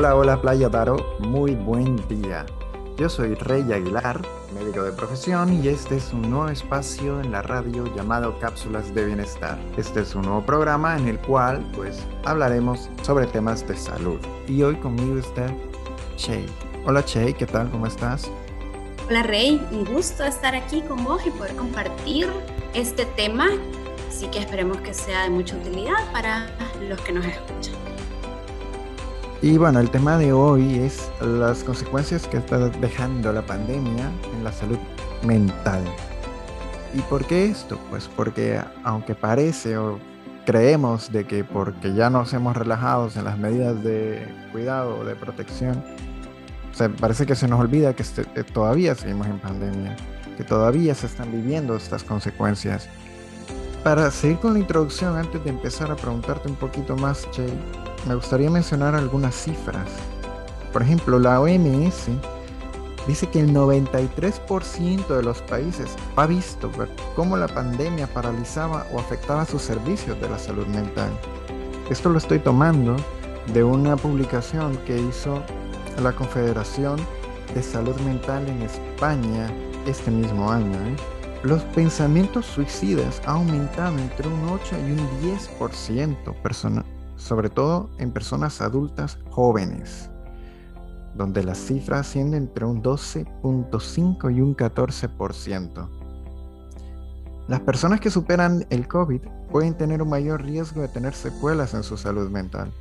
Hola, hola Playa Daro, muy buen día. Yo soy Rey Aguilar, médico de profesión, y este es un nuevo espacio en la radio llamado Cápsulas de Bienestar. Este es un nuevo programa en el cual, pues, hablaremos sobre temas de salud. Y hoy conmigo está Che. Hola Che, ¿qué tal? ¿Cómo estás? Hola Rey, un gusto estar aquí con vos y poder compartir este tema, así que esperemos que sea de mucha utilidad para los que nos escuchan. Y bueno, el tema de hoy es las consecuencias que está dejando la pandemia en la salud mental. ¿Y por qué esto? Pues porque aunque parece o creemos de que porque ya nos hemos relajado en las medidas de cuidado o de protección, parece que se nos olvida que este, eh, todavía seguimos en pandemia, que todavía se están viviendo estas consecuencias. Para seguir con la introducción, antes de empezar a preguntarte un poquito más, Jay, me gustaría mencionar algunas cifras. Por ejemplo, la OMS dice que el 93% de los países ha visto cómo la pandemia paralizaba o afectaba sus servicios de la salud mental. Esto lo estoy tomando de una publicación que hizo la Confederación de Salud Mental en España este mismo año. ¿eh? Los pensamientos suicidas han aumentado entre un 8 y un 10%, sobre todo en personas adultas jóvenes, donde la cifra asciende entre un 12.5 y un 14%. Las personas que superan el COVID pueden tener un mayor riesgo de tener secuelas en su salud mental.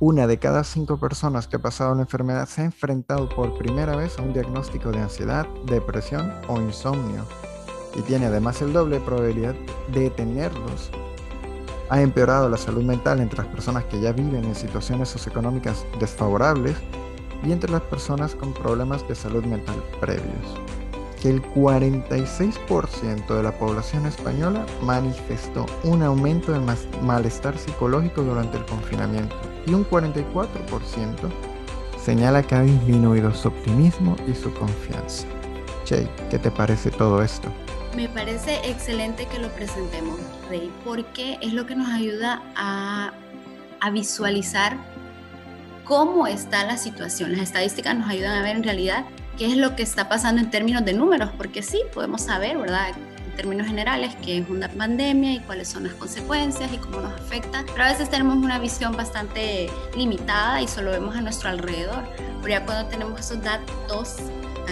Una de cada cinco personas que ha pasado la enfermedad se ha enfrentado por primera vez a un diagnóstico de ansiedad, depresión o insomnio y tiene además el doble probabilidad de tenerlos. Ha empeorado la salud mental entre las personas que ya viven en situaciones socioeconómicas desfavorables y entre las personas con problemas de salud mental previos. Que el 46% de la población española manifestó un aumento de malestar psicológico durante el confinamiento y un 44% señala que ha disminuido su optimismo y su confianza. Che, ¿qué te parece todo esto? Me parece excelente que lo presentemos, Rey, porque es lo que nos ayuda a, visualizar cómo está la situación. Las estadísticas nos ayudan a ver en realidad qué es lo que está pasando en términos de números, porque sí, podemos saber, ¿verdad? En términos generales, qué es una pandemia y cuáles son las consecuencias y cómo nos afecta, pero a veces tenemos una visión bastante limitada y solo vemos a nuestro alrededor. Pero ya cuando tenemos esos datos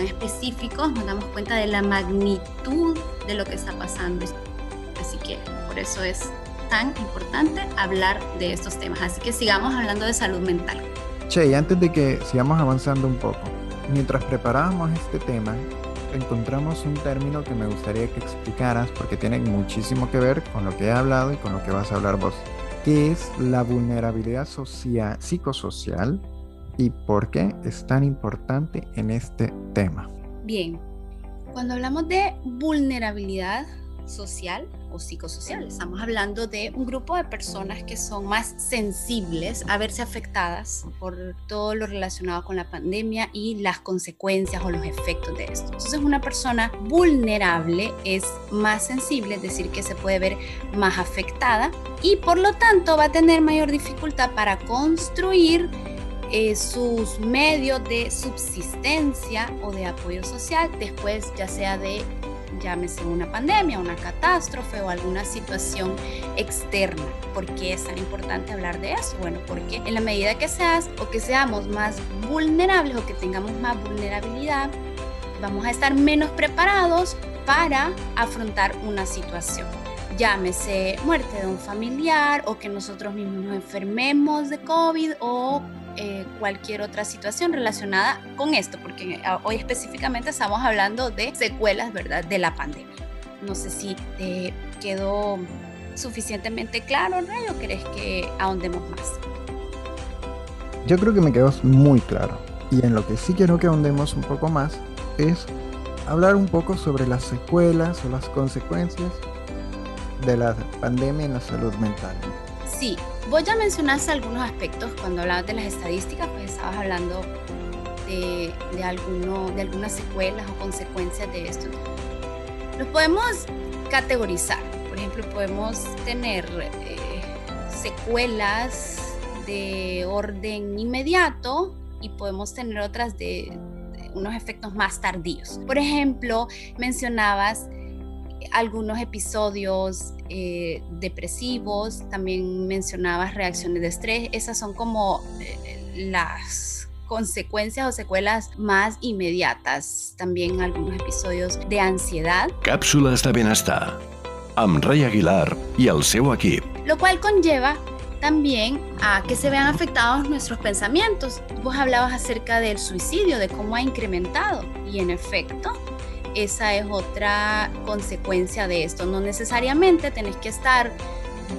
específicos, nos damos cuenta de la magnitud de lo que está pasando. Así que por eso es tan importante hablar de estos temas. Así que sigamos hablando de salud mental. Che, y antes de que sigamos avanzando un poco, mientras preparábamos este tema, encontramos un término que me gustaría que explicaras porque tiene muchísimo que ver con lo que he hablado y con lo que vas a hablar vos, que es la vulnerabilidad social, psicosocial y por qué es tan importante en este tema. Bien, cuando hablamos de vulnerabilidad social o psicosocial, estamos hablando de un grupo de personas que son más sensibles a verse afectadas por todo lo relacionado con la pandemia y las consecuencias o los efectos de esto. Entonces una persona vulnerable es más sensible, es decir, que se puede ver más afectada y por lo tanto va a tener mayor dificultad para construir eh, sus medios de subsistencia o de apoyo social después ya sea de llámese una pandemia, una catástrofe o alguna situación externa. ¿Por qué es tan importante hablar de eso? Bueno, porque en la medida que seas o que seamos más vulnerables o que tengamos más vulnerabilidad, vamos a estar menos preparados para afrontar una situación. Llámese muerte de un familiar o que nosotros mismos nos enfermemos de COVID o eh, cualquier otra situación relacionada con esto, porque eh, hoy específicamente estamos hablando de secuelas, ¿verdad?, de la pandemia. No sé si te quedó suficientemente claro, Rey, o crees que ahondemos más? Yo creo que me quedó muy claro. Y en lo que sí quiero que ahondemos un poco más es hablar un poco sobre las secuelas o las consecuencias de la pandemia en la salud mental. Sí, Vos ya mencionaste algunos aspectos cuando hablabas de las estadísticas, pues estabas hablando de, alguno, de algunas secuelas o consecuencias de esto. Los podemos categorizar. Por ejemplo, podemos tener eh, secuelas de orden inmediato y podemos tener otras de, unos efectos más tardíos. Por ejemplo, mencionabas algunos episodios eh, depresivos, también mencionabas reacciones de estrés, esas son como eh, las consecuencias o secuelas más inmediatas, también algunos episodios de ansiedad. Cápsulas de bienestar amb Ray Aguilar y el seu equip. Lo cual conlleva también a que se vean afectados nuestros pensamientos. Vos hablabas acerca del suicidio, de cómo ha incrementado y en efecto, esa es otra consecuencia de esto. No necesariamente tenés que estar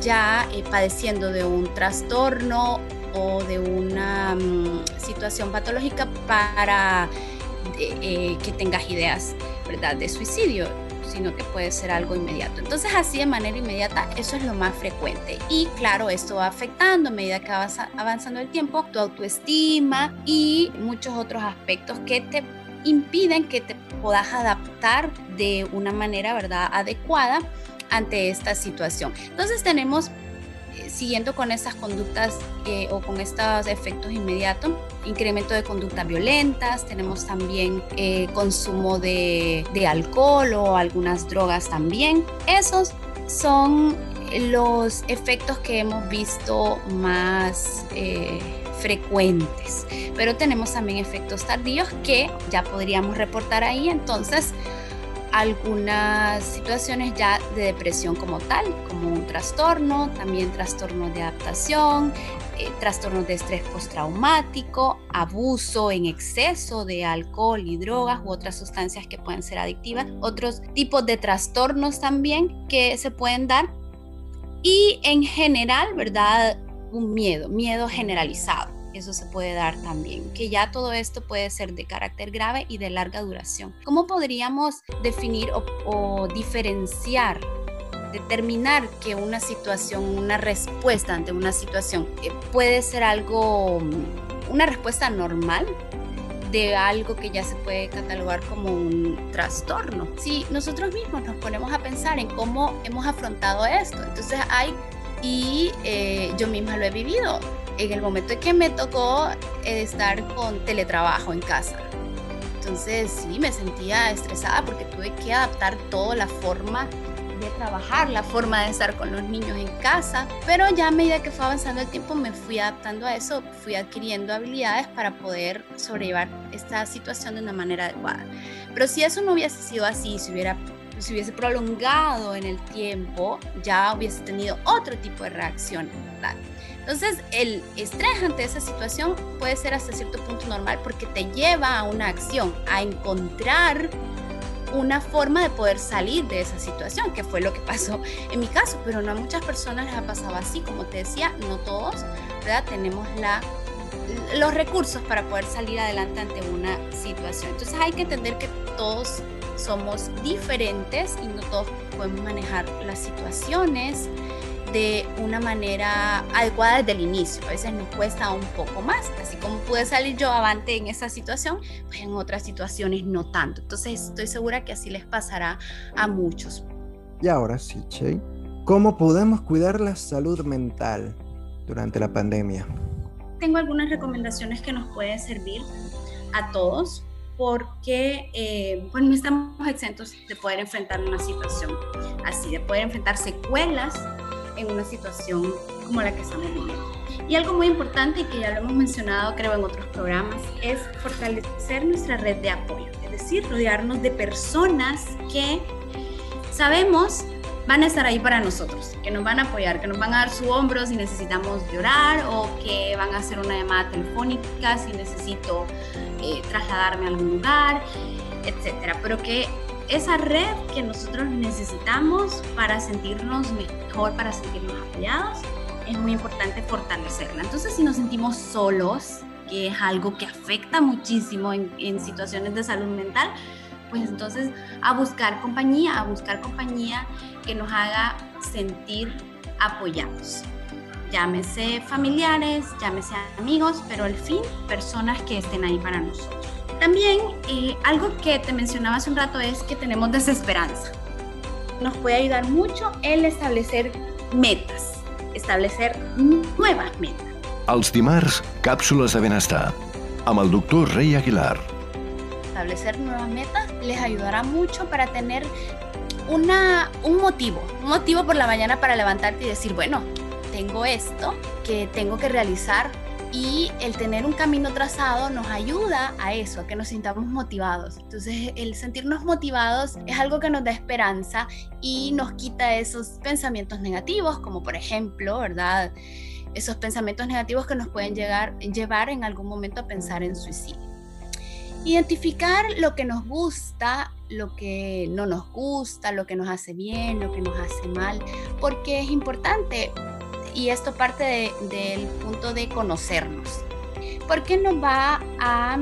ya eh, padeciendo de un trastorno o de una mm, situación patológica para eh, que tengas ideas ¿verdad? de suicidio sino que puede ser algo inmediato. Entonces así de manera inmediata eso es lo más frecuente y claro, esto va afectando a medida que va avanzando el tiempo tu autoestima y muchos otros aspectos que te impiden que te puedas adaptar de una manera, ¿verdad?, adecuada ante esta situación. Entonces tenemos siguiendo con estas conductas eh, o con estos efectos inmediatos, incremento de conductas violentas, tenemos también eh, consumo de, alcohol o algunas drogas también. Esos son los efectos que hemos visto más eh, frecuentes, pero tenemos también efectos tardíos que ya podríamos reportar ahí, entonces algunas situaciones ya de depresión como tal, como un trastorno, también trastornos de adaptación, eh, trastornos de estrés postraumático, abuso en exceso de alcohol y drogas u otras sustancias que pueden ser adictivas, otros tipos de trastornos también que se pueden dar. Y en general, ¿verdad? Un miedo, miedo generalizado eso se puede dar también, que ya todo esto puede ser de carácter grave y de larga duración. ¿Cómo podríamos definir o, diferenciar determinar que una situación, una respuesta ante una situación eh, puede ser algo, mm, una respuesta normal de algo que ya se puede catalogar como un trastorno. Si nosotros mismos nos ponemos a pensar en cómo hemos afrontado esto, entonces hay, y eh, yo misma lo he vivido, en el momento en que me tocó estar con teletrabajo en casa. Entonces sí, me sentía estresada porque tuve que adaptar toda la forma de trabajar, la forma de estar con los niños en casa, pero ya a medida que fue avanzando el tiempo me fui adaptando a eso, fui adquiriendo habilidades para poder sobrellevar esta situación de una manera adecuada. Pero si eso no hubiese sido así, si hubiera si hubiese prolongado en el tiempo, ya hubiese tenido otro tipo de reacción. ¿verdad? Entonces, el estrés ante esa situación puede ser hasta cierto punto normal porque te lleva a una acción, a encontrar una forma de poder salir de esa situación, que fue lo que pasó en mi caso, pero no a muchas personas les ha pasado así, como te decía, no todos, ¿verdad? Tenemos los recursos para poder salir adelante ante una situación. Entonces hay que entender que todos somos diferentes y no todos podemos manejar las situaciones de una manera adecuada desde el inicio. A veces nos cuesta un poco más, así como pude salir yo avante en esa situación, pues en otras situaciones no tanto. Entonces estoy segura que así les pasará a muchos. Y ahora sí, Che, ¿cómo podemos cuidar la salud mental durante la pandemia? Tengo algunas recomendaciones que nos pueden servir a todos porque eh, pues no estamos exentos de poder enfrentar una situación así, de poder enfrentar secuelas en una situación como la que estamos viviendo. Y algo muy importante y que ya lo hemos mencionado creo en otros programas es fortalecer nuestra red de apoyo, es decir, rodearnos de personas que sabemos van a estar ahí para nosotros, que nos van a apoyar, que nos van a dar su hombro si necesitamos llorar o que van a hacer una llamada telefónica si necesito eh, trasladarme a algún lugar, etcétera. Pero que esa red que nosotros necesitamos para sentirnos mejor, para sentirnos apoyados, es muy importante fortalecerla. Entonces, si nos sentimos solos, que es algo que afecta muchísimo en, en situaciones de salud mental, pues entonces a buscar compañía, a buscar compañía que nos haga sentir apoyados. Llámese familiares, llámese amigos, pero al fin personas que estén ahí para nosotros. También eh, algo que te mencionaba hace un rato es que tenemos desesperanza. Nos puede ayudar mucho el establecer metas, establecer nuevas metas. Els dimarts, càpsules de benestar. amb el doctor Rey Aguilar. Establecer nuevas metas les ayudará mucho para tener una, un motivo, un motivo por la mañana para levantarte y decir, bueno, tengo esto que tengo que realizar y el tener un camino trazado nos ayuda a eso, a que nos sintamos motivados. Entonces, el sentirnos motivados es algo que nos da esperanza y nos quita esos pensamientos negativos, como por ejemplo, ¿verdad? Esos pensamientos negativos que nos pueden llegar, llevar en algún momento a pensar en suicidio. Identificar lo que nos gusta, lo que no nos gusta, lo que nos hace bien, lo que nos hace mal, porque es importante y esto parte del punto de conocernos, porque nos va a,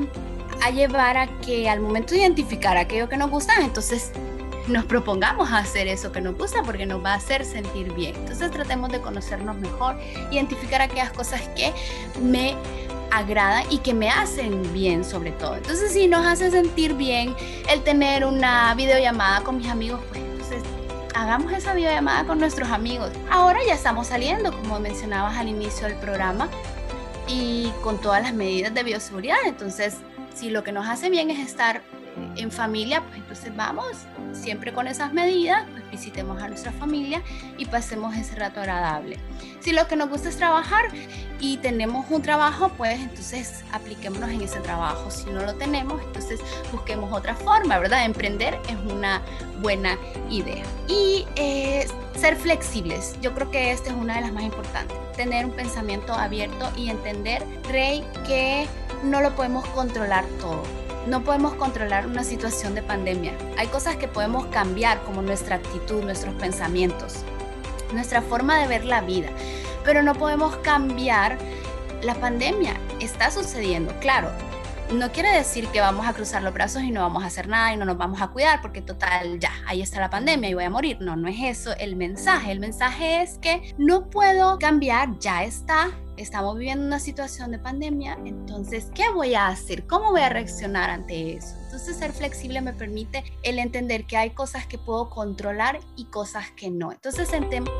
a llevar a que al momento de identificar aquello que nos gusta, entonces nos propongamos hacer eso que nos gusta porque nos va a hacer sentir bien. Entonces tratemos de conocernos mejor, identificar aquellas cosas que me agradan y que me hacen bien sobre todo. Entonces si nos hace sentir bien el tener una videollamada con mis amigos, pues hagamos esa videollamada con nuestros amigos. Ahora ya estamos saliendo, como mencionabas al inicio del programa, y con todas las medidas de bioseguridad. Entonces, si lo que nos hace bien es estar en familia, pues entonces vamos siempre con esas medidas, pues visitemos a nuestra familia y pasemos ese rato agradable. Si lo que nos gusta es trabajar y tenemos un trabajo, pues entonces apliquémonos en ese trabajo. Si no lo tenemos, entonces busquemos otra forma, ¿verdad? Emprender es una buena idea. Y eh, ser flexibles, yo creo que esta es una de las más importantes. Tener un pensamiento abierto y entender, Rey, que no lo podemos controlar todo no podemos controlar una situación de pandemia. Hay cosas que podemos cambiar como nuestra actitud, nuestros pensamientos, nuestra forma de ver la vida, pero no podemos cambiar la pandemia. Está sucediendo, claro. No quiere decir que vamos a cruzar los brazos y no vamos a hacer nada y no nos vamos a cuidar porque total, ya, ahí está la pandemia y voy a morir. No, no es eso el mensaje. El mensaje es que no puedo cambiar, ya está, estamos viviendo una situación de pandemia, entonces, ¿qué voy a hacer? ¿Cómo voy a reaccionar ante eso? Entonces, ser flexible me permite el entender que hay cosas que puedo controlar y cosas que no. Entonces,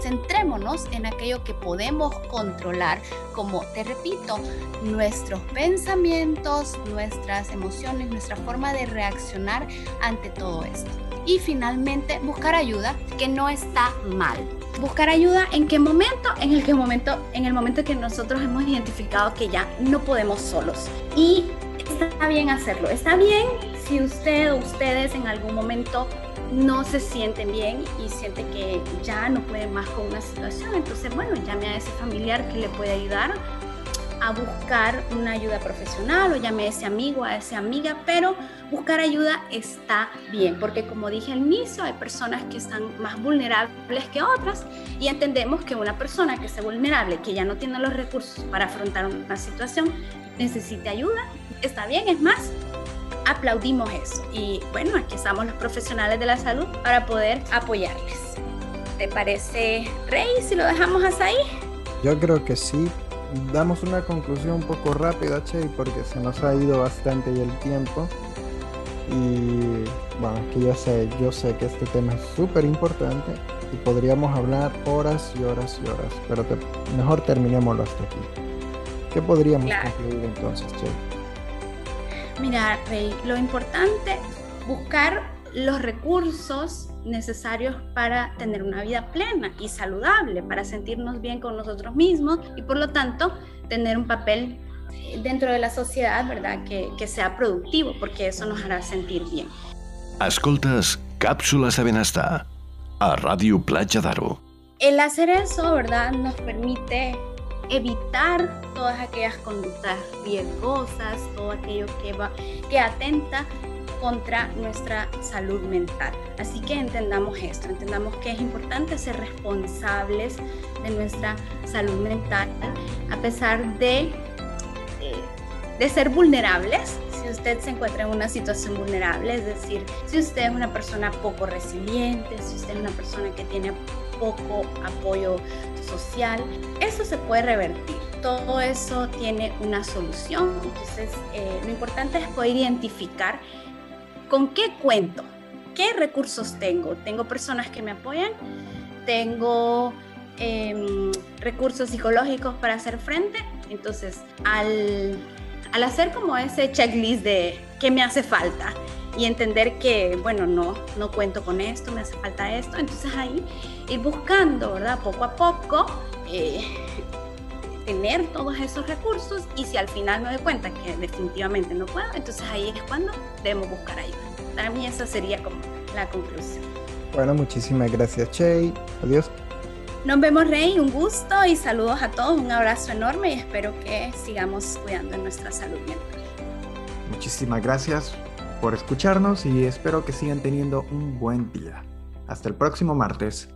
centrémonos en aquello que podemos controlar, como te repito, nuestros pensamientos, nuestras emociones, nuestra forma de reaccionar ante todo esto. Y finalmente, buscar ayuda, que no está mal buscar ayuda en qué momento, en el que momento, en el momento que nosotros hemos identificado que ya no podemos solos. Y está bien hacerlo. Está bien si usted o ustedes en algún momento no se sienten bien y sienten que ya no pueden más con una situación, entonces bueno, llame a ese familiar que le puede ayudar a buscar una ayuda profesional o llame a ese amigo, a esa amiga, pero buscar ayuda está bien, porque como dije al inicio, hay personas que están más vulnerables que otras y entendemos que una persona que sea vulnerable, que ya no tiene los recursos para afrontar una situación, necesita ayuda, está bien, es más, aplaudimos eso. Y bueno, aquí estamos los profesionales de la salud para poder apoyarles. ¿Te parece, Rey, si lo dejamos hasta ahí? Yo creo que sí, damos una conclusión un poco rápida, Che, porque se nos ha ido bastante el tiempo. Y bueno, es que yo sé, yo sé que este tema es súper importante y podríamos hablar horas y horas y horas, pero mejor terminémoslo hasta aquí. ¿Qué podríamos concluir entonces, Che? Mira, Rey, lo importante, buscar los recursos necesarios para tener una vida plena y saludable, para sentirnos bien con nosotros mismos y por lo tanto tener un papel dentro de la sociedad, ¿verdad? Que, que sea productivo, porque eso nos hará sentir bien. Escoltas Cápsulas de a Radio Playa Daro. El hacer eso, ¿verdad? Nos permite evitar todas aquellas conductas riesgosas, todo aquello que, va, que atenta contra nuestra salud mental. Así que entendamos esto, entendamos que es importante ser responsables de nuestra salud mental a pesar de, eh, de ser vulnerables. Si usted se encuentra en una situación vulnerable, es decir, si usted es una persona poco resiliente, si usted es una persona que tiene poco apoyo social, eso se puede revertir. Todo eso tiene una solución. Entonces, eh, lo importante es poder identificar ¿Con qué cuento? ¿Qué recursos tengo? Tengo personas que me apoyan, tengo em, recursos psicológicos para hacer frente. Entonces, al, al hacer como ese checklist de qué me hace falta y entender que, bueno, no, no cuento con esto, me hace falta esto, entonces ahí ir buscando, ¿verdad? Poco a poco. Eh, tener todos esos recursos y si al final me doy cuenta que definitivamente no puedo, entonces ahí es cuando debemos buscar ayuda. Para mí esa sería como la conclusión. Bueno, muchísimas gracias, Che. Adiós. Nos vemos, Rey. Un gusto y saludos a todos. Un abrazo enorme y espero que sigamos cuidando nuestra salud mental. Muchísimas gracias por escucharnos y espero que sigan teniendo un buen día. Hasta el próximo martes.